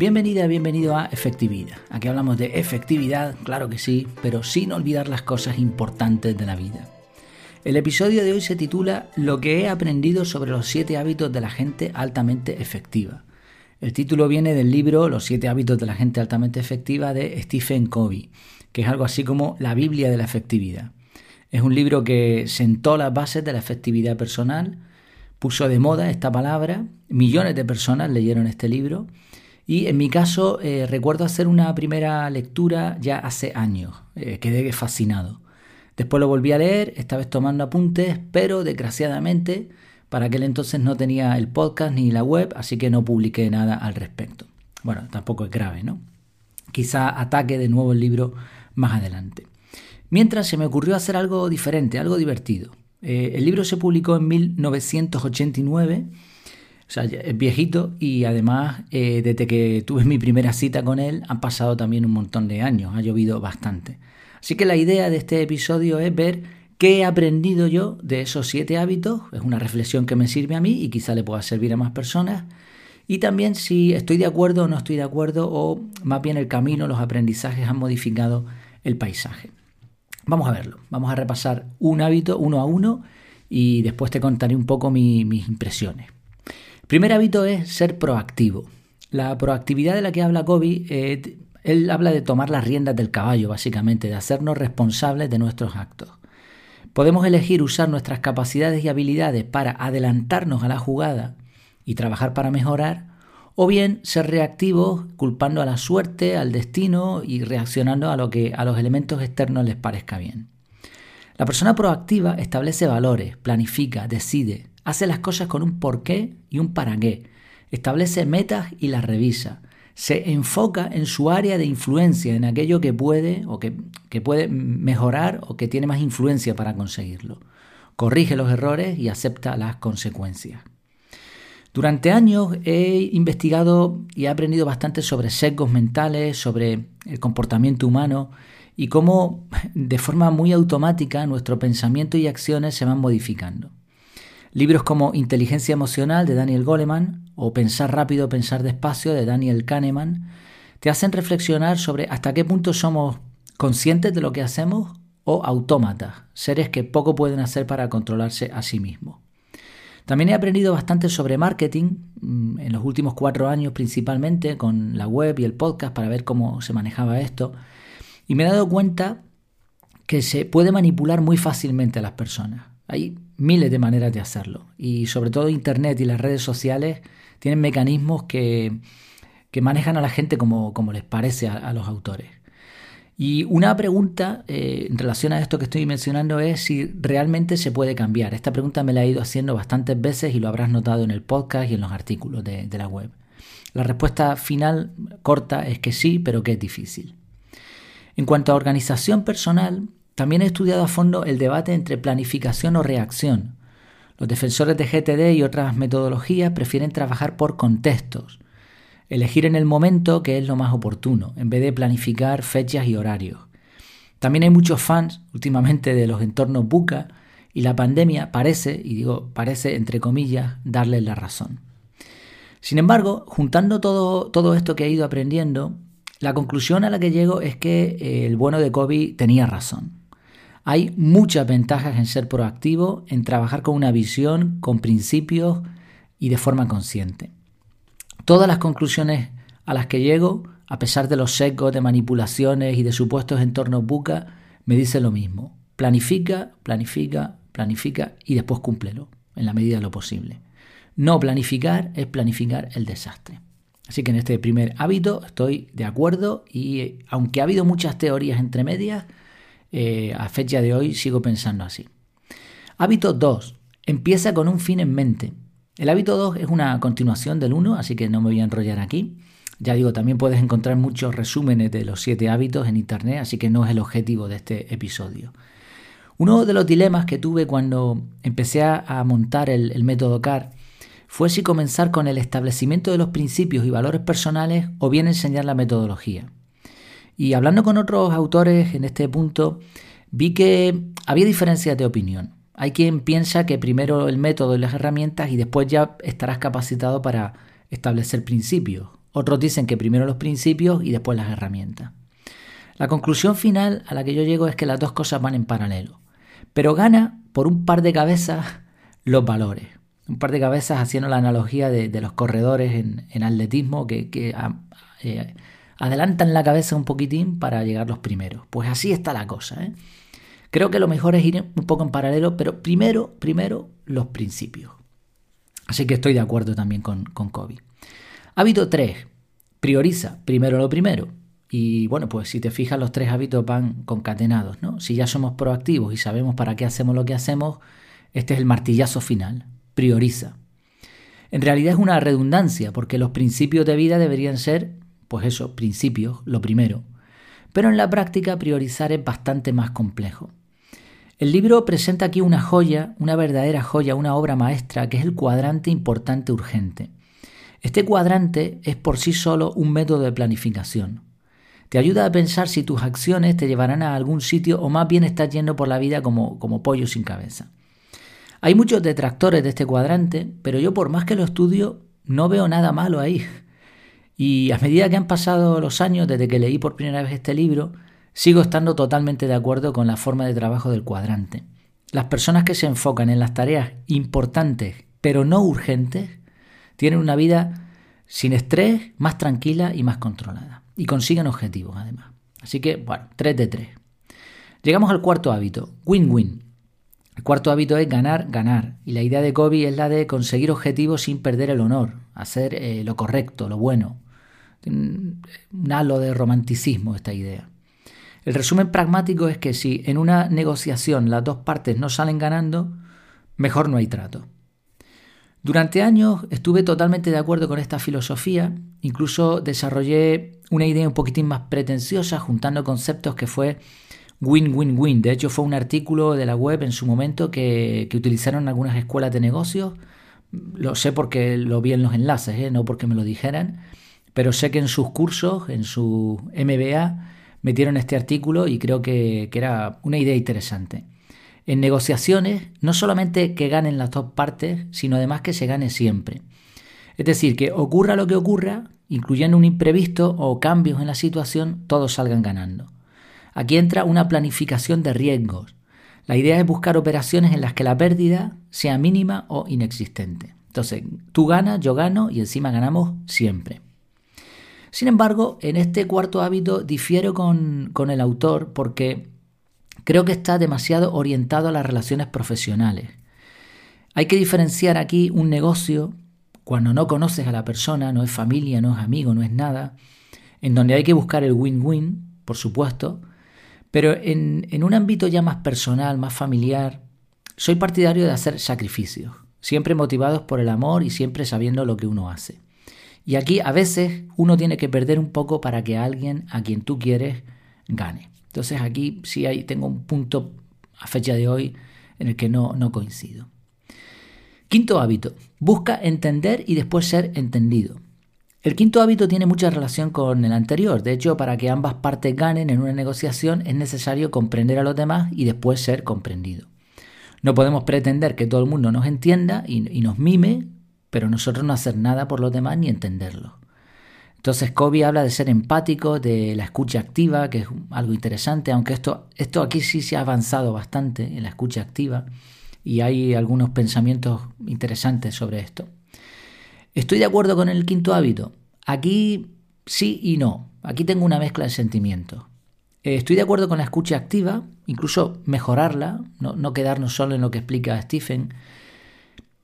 Bienvenida, bienvenido a Efectividad. Aquí hablamos de efectividad, claro que sí, pero sin olvidar las cosas importantes de la vida. El episodio de hoy se titula Lo que he aprendido sobre los siete hábitos de la gente altamente efectiva. El título viene del libro Los siete hábitos de la gente altamente efectiva de Stephen Covey, que es algo así como la Biblia de la efectividad. Es un libro que sentó las bases de la efectividad personal, puso de moda esta palabra, millones de personas leyeron este libro y en mi caso eh, recuerdo hacer una primera lectura ya hace años, eh, quedé fascinado. Después lo volví a leer, esta vez tomando apuntes, pero desgraciadamente para aquel entonces no tenía el podcast ni la web, así que no publiqué nada al respecto. Bueno, tampoco es grave, ¿no? Quizá ataque de nuevo el libro más adelante. Mientras se me ocurrió hacer algo diferente, algo divertido. Eh, el libro se publicó en 1989 o sea, es viejito y además eh, desde que tuve mi primera cita con él han pasado también un montón de años, ha llovido bastante. Así que la idea de este episodio es ver qué he aprendido yo de esos siete hábitos, es una reflexión que me sirve a mí y quizá le pueda servir a más personas, y también si estoy de acuerdo o no estoy de acuerdo o más bien el camino, los aprendizajes han modificado el paisaje. Vamos a verlo, vamos a repasar un hábito uno a uno y después te contaré un poco mis impresiones. Primer hábito es ser proactivo. La proactividad de la que habla Kobe, eh, él habla de tomar las riendas del caballo, básicamente, de hacernos responsables de nuestros actos. Podemos elegir usar nuestras capacidades y habilidades para adelantarnos a la jugada y trabajar para mejorar, o bien ser reactivos culpando a la suerte, al destino y reaccionando a lo que a los elementos externos les parezca bien. La persona proactiva establece valores, planifica, decide, hace las cosas con un porqué y un para qué, establece metas y las revisa, se enfoca en su área de influencia, en aquello que puede o que, que puede mejorar o que tiene más influencia para conseguirlo, corrige los errores y acepta las consecuencias. Durante años he investigado y he aprendido bastante sobre sesgos mentales, sobre el comportamiento humano y cómo de forma muy automática nuestro pensamiento y acciones se van modificando. Libros como Inteligencia Emocional de Daniel Goleman o Pensar rápido, pensar despacio de Daniel Kahneman te hacen reflexionar sobre hasta qué punto somos conscientes de lo que hacemos o autómatas, seres que poco pueden hacer para controlarse a sí mismos. También he aprendido bastante sobre marketing mm, en los últimos cuatro años principalmente con la web y el podcast para ver cómo se manejaba esto y me he dado cuenta que se puede manipular muy fácilmente a las personas. Miles de maneras de hacerlo. Y sobre todo Internet y las redes sociales tienen mecanismos que, manejan a la gente como, como les parece a, los autores. Y una pregunta eh, en relación a esto que estoy mencionando es si realmente se puede cambiar. Esta pregunta me la he ido haciendo bastantes veces y lo habrás notado en el podcast y en los artículos de, de la web. La respuesta final corta es que sí, pero que es difícil. En cuanto a organización personal, también he estudiado a fondo el debate entre planificación o reacción. Los defensores de GTD y otras metodologías prefieren trabajar por contextos, elegir en el momento que es lo más oportuno, en vez de planificar fechas y horarios. También hay muchos fans últimamente de los entornos buca y la pandemia parece, y digo parece entre comillas, darles la razón. Sin embargo, juntando todo, todo esto que he ido aprendiendo, la conclusión a la que llego es que eh, el bueno de Kobe tenía razón. Hay muchas ventajas en ser proactivo, en trabajar con una visión, con principios y de forma consciente. Todas las conclusiones a las que llego, a pesar de los secos de manipulaciones y de supuestos entornos buca, me dicen lo mismo. Planifica, planifica, planifica y después cúmplelo, en la medida de lo posible. No planificar es planificar el desastre. Así que en este primer hábito estoy de acuerdo y aunque ha habido muchas teorías entre medias, eh, a fecha de hoy sigo pensando así. Hábito 2. Empieza con un fin en mente. El hábito 2 es una continuación del 1, así que no me voy a enrollar aquí. Ya digo, también puedes encontrar muchos resúmenes de los 7 hábitos en internet, así que no es el objetivo de este episodio. Uno de los dilemas que tuve cuando empecé a montar el, el método CAR fue si comenzar con el establecimiento de los principios y valores personales o bien enseñar la metodología. Y hablando con otros autores en este punto, vi que había diferencias de opinión. Hay quien piensa que primero el método y las herramientas y después ya estarás capacitado para establecer principios. Otros dicen que primero los principios y después las herramientas. La conclusión final a la que yo llego es que las dos cosas van en paralelo. Pero gana por un par de cabezas los valores. Un par de cabezas haciendo la analogía de, los corredores en, atletismo que, ah, eh, adelantan la cabeza un poquitín para llegar los primeros. Pues así está la cosa. ¿eh? Creo que lo mejor es ir un poco en paralelo, pero primero, primero los principios. Así que estoy de acuerdo también con, con Kobe. Hábito 3. Prioriza primero lo primero. Y bueno, pues si te fijas, los tres hábitos van concatenados, ¿no? Si ya somos proactivos y sabemos para qué hacemos lo que hacemos, este es el martillazo final. Prioriza. En realidad es una redundancia, porque los principios de vida deberían ser pues eso, principios, lo primero. Pero en la práctica priorizar es bastante más complejo. El libro presenta aquí una joya, una verdadera joya, una obra maestra, que es el cuadrante importante urgente. Este cuadrante es por sí solo un método de planificación. Te ayuda a pensar si tus acciones te llevarán a algún sitio o más bien estás yendo por la vida como, como pollo sin cabeza. Hay muchos detractores de este cuadrante, pero yo por más que lo estudio, no veo nada malo ahí. Y a medida que han pasado los años desde que leí por primera vez este libro, sigo estando totalmente de acuerdo con la forma de trabajo del cuadrante. Las personas que se enfocan en las tareas importantes pero no urgentes tienen una vida sin estrés, más tranquila y más controlada. Y consiguen objetivos además. Así que, bueno, 3 de 3. Llegamos al cuarto hábito, win-win. El cuarto hábito es ganar, ganar. Y la idea de Kobe es la de conseguir objetivos sin perder el honor, hacer eh, lo correcto, lo bueno un halo de romanticismo esta idea. El resumen pragmático es que si en una negociación las dos partes no salen ganando, mejor no hay trato. Durante años estuve totalmente de acuerdo con esta filosofía, incluso desarrollé una idea un poquitín más pretenciosa juntando conceptos que fue win-win-win. De hecho fue un artículo de la web en su momento que, utilizaron algunas escuelas de negocios. Lo sé porque lo vi en los enlaces, ¿eh? no porque me lo dijeran pero sé que en sus cursos, en su MBA, metieron este artículo y creo que, era una idea interesante. En negociaciones, no solamente que ganen las dos partes, sino además que se gane siempre. Es decir, que ocurra lo que ocurra, incluyendo un imprevisto o cambios en la situación, todos salgan ganando. Aquí entra una planificación de riesgos. La idea es buscar operaciones en las que la pérdida sea mínima o inexistente. Entonces, tú ganas, yo gano y encima ganamos siempre. Sin embargo, en este cuarto hábito difiero con, el autor porque creo que está demasiado orientado a las relaciones profesionales. Hay que diferenciar aquí un negocio cuando no conoces a la persona, no es familia, no es amigo, no es nada, en donde hay que buscar el win-win, por supuesto, pero en, en, un ámbito ya más personal, más familiar, soy partidario de hacer sacrificios, siempre motivados por el amor y siempre sabiendo lo que uno hace. Y aquí a veces uno tiene que perder un poco para que alguien a quien tú quieres gane. Entonces aquí sí hay, tengo un punto a fecha de hoy en el que no, no coincido. Quinto hábito, busca entender y después ser entendido. El quinto hábito tiene mucha relación con el anterior. De hecho, para que ambas partes ganen en una negociación es necesario comprender a los demás y después ser comprendido. No podemos pretender que todo el mundo nos entienda y, y nos mime pero nosotros no hacer nada por los demás ni entenderlo. Entonces Kobe habla de ser empático, de la escucha activa, que es algo interesante, aunque esto, esto aquí sí se ha avanzado bastante en la escucha activa y hay algunos pensamientos interesantes sobre esto. Estoy de acuerdo con el quinto hábito. Aquí sí y no. Aquí tengo una mezcla de sentimientos. Eh, estoy de acuerdo con la escucha activa, incluso mejorarla, no, no quedarnos solo en lo que explica Stephen,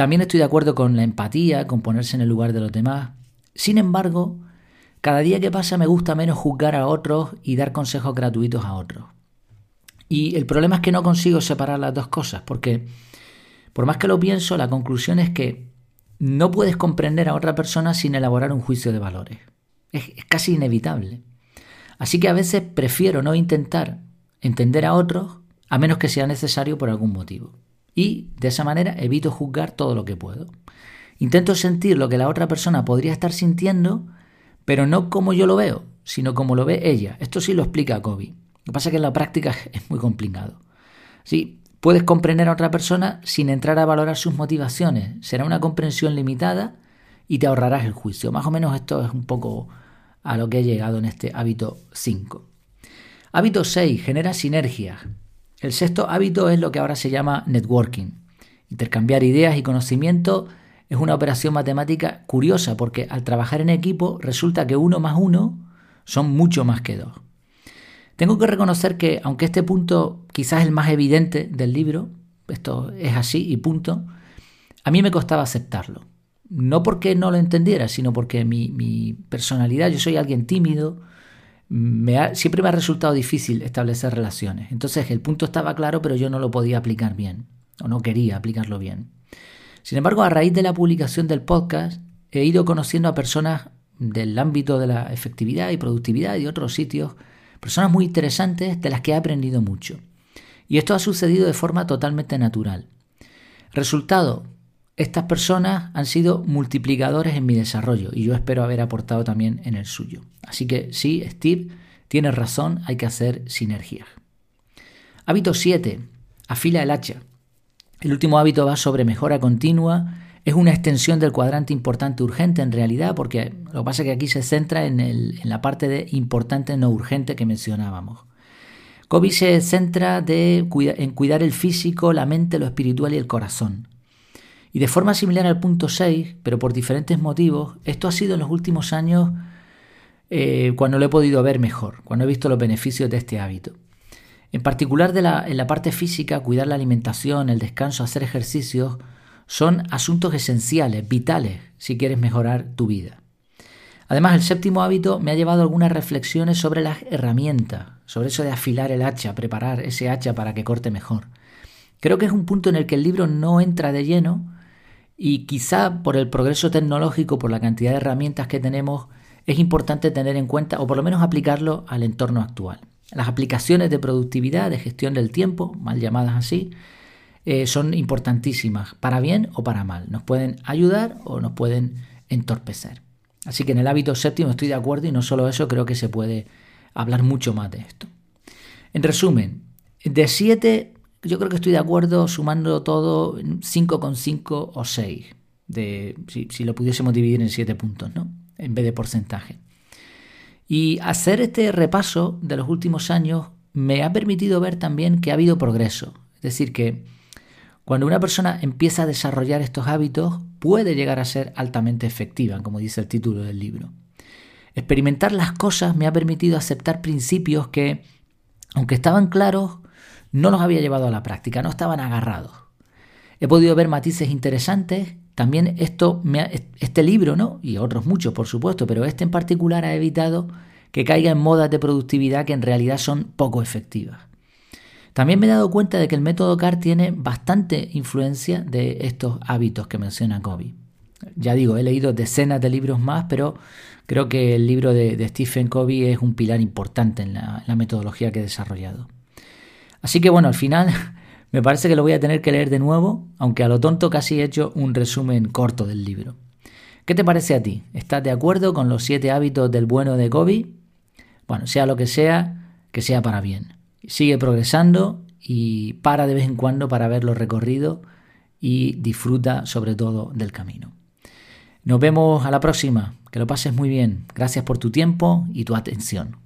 también estoy de acuerdo con la empatía, con ponerse en el lugar de los demás. Sin embargo, cada día que pasa me gusta menos juzgar a otros y dar consejos gratuitos a otros. Y el problema es que no consigo separar las dos cosas, porque por más que lo pienso, la conclusión es que no puedes comprender a otra persona sin elaborar un juicio de valores. Es, casi inevitable. Así que a veces prefiero no intentar entender a otros a menos que sea necesario por algún motivo y de esa manera evito juzgar todo lo que puedo. Intento sentir lo que la otra persona podría estar sintiendo, pero no como yo lo veo, sino como lo ve ella. Esto sí lo explica Kobe. Lo que pasa es que en la práctica es muy complicado. Sí, puedes comprender a otra persona sin entrar a valorar sus motivaciones. Será una comprensión limitada y te ahorrarás el juicio. Más o menos esto es un poco a lo que he llegado en este hábito 5. Hábito 6. Genera sinergias. El sexto hábito es lo que ahora se llama networking. Intercambiar ideas y conocimiento es una operación matemática curiosa porque al trabajar en equipo resulta que uno más uno son mucho más que dos. Tengo que reconocer que, aunque este punto quizás es el más evidente del libro, esto es así y punto, a mí me costaba aceptarlo. No porque no lo entendiera, sino porque mi, personalidad, yo soy alguien tímido, me siempre me ha resultado difícil establecer relaciones. Entonces el punto estaba claro, pero yo no lo podía aplicar bien, o no quería aplicarlo bien. Sin embargo, a raíz de la publicación del podcast, he ido conociendo a personas del ámbito de la efectividad y productividad y otros sitios, personas muy interesantes de las que he aprendido mucho. Y esto ha sucedido de forma totalmente natural. Resultado, estas personas han sido multiplicadores en mi desarrollo y yo espero haber aportado también en el suyo. Así que sí, Steve, tienes razón, hay que hacer sinergias. Hábito 7. Afila el hacha. El último hábito va sobre mejora continua. Es una extensión del cuadrante importante urgente en realidad, porque lo que pasa es que aquí se centra en, la parte de importante no urgente que mencionábamos. Kobe se centra en cuidar el físico, la mente, lo espiritual y el corazón. Y de forma similar al punto 6, pero por diferentes motivos, esto ha sido en los últimos años eh, cuando lo he podido ver mejor, cuando he visto los beneficios de este hábito. En particular en la parte física, cuidar la alimentación, el descanso, hacer ejercicios, son asuntos esenciales, vitales, si quieres mejorar tu vida. Además, el séptimo hábito me ha llevado a algunas reflexiones sobre las herramientas, sobre eso de afilar el hacha, preparar ese hacha para que corte mejor. Creo que es un punto en el que el libro no entra de lleno y quizá por el progreso tecnológico, por la cantidad de herramientas que tenemos, es importante tener en cuenta o por lo menos aplicarlo al entorno actual. Las aplicaciones de productividad, de gestión del tiempo, mal llamadas así, eh, son importantísimas, para bien o para mal. Nos pueden ayudar o nos pueden entorpecer. Así que en el hábito séptimo estoy de acuerdo y no solo eso, creo que se puede hablar mucho más de esto. En resumen, de 7 yo creo que estoy de acuerdo sumando todo 5,5 o 6, de, si, si, lo pudiésemos dividir en 7 puntos, ¿no? en vez de porcentaje. Y hacer este repaso de los últimos años me ha permitido ver también que ha habido progreso. Es decir, que cuando una persona empieza a desarrollar estos hábitos, puede llegar a ser altamente efectiva, como dice el título del libro. Experimentar las cosas me ha permitido aceptar principios que, aunque estaban claros, no los había llevado a la práctica, no estaban agarrados. He podido ver matices interesantes. También esto este libro, ¿no? Y otros muchos, por supuesto, pero este en particular ha evitado que caiga en modas de productividad que en realidad son poco efectivas. También me he dado cuenta de que el método CAR tiene bastante influencia de estos hábitos que menciona Covey. Ya digo, he leído decenas de libros más, pero creo que el libro de, Stephen Covey es un pilar importante en la, metodología que he desarrollado. Así que bueno, al final me parece que lo voy a tener que leer de nuevo, aunque a lo tonto casi he hecho un resumen corto del libro. ¿Qué te parece a ti? ¿Estás de acuerdo con los siete hábitos del bueno de Covey? Bueno, sea lo que sea, que sea para bien sigue progresando y para de vez en cuando para ver los recorridos y disfruta sobre todo del camino. Nos vemos a la próxima. Que lo pases muy bien. Gracias por tu tiempo y tu atención.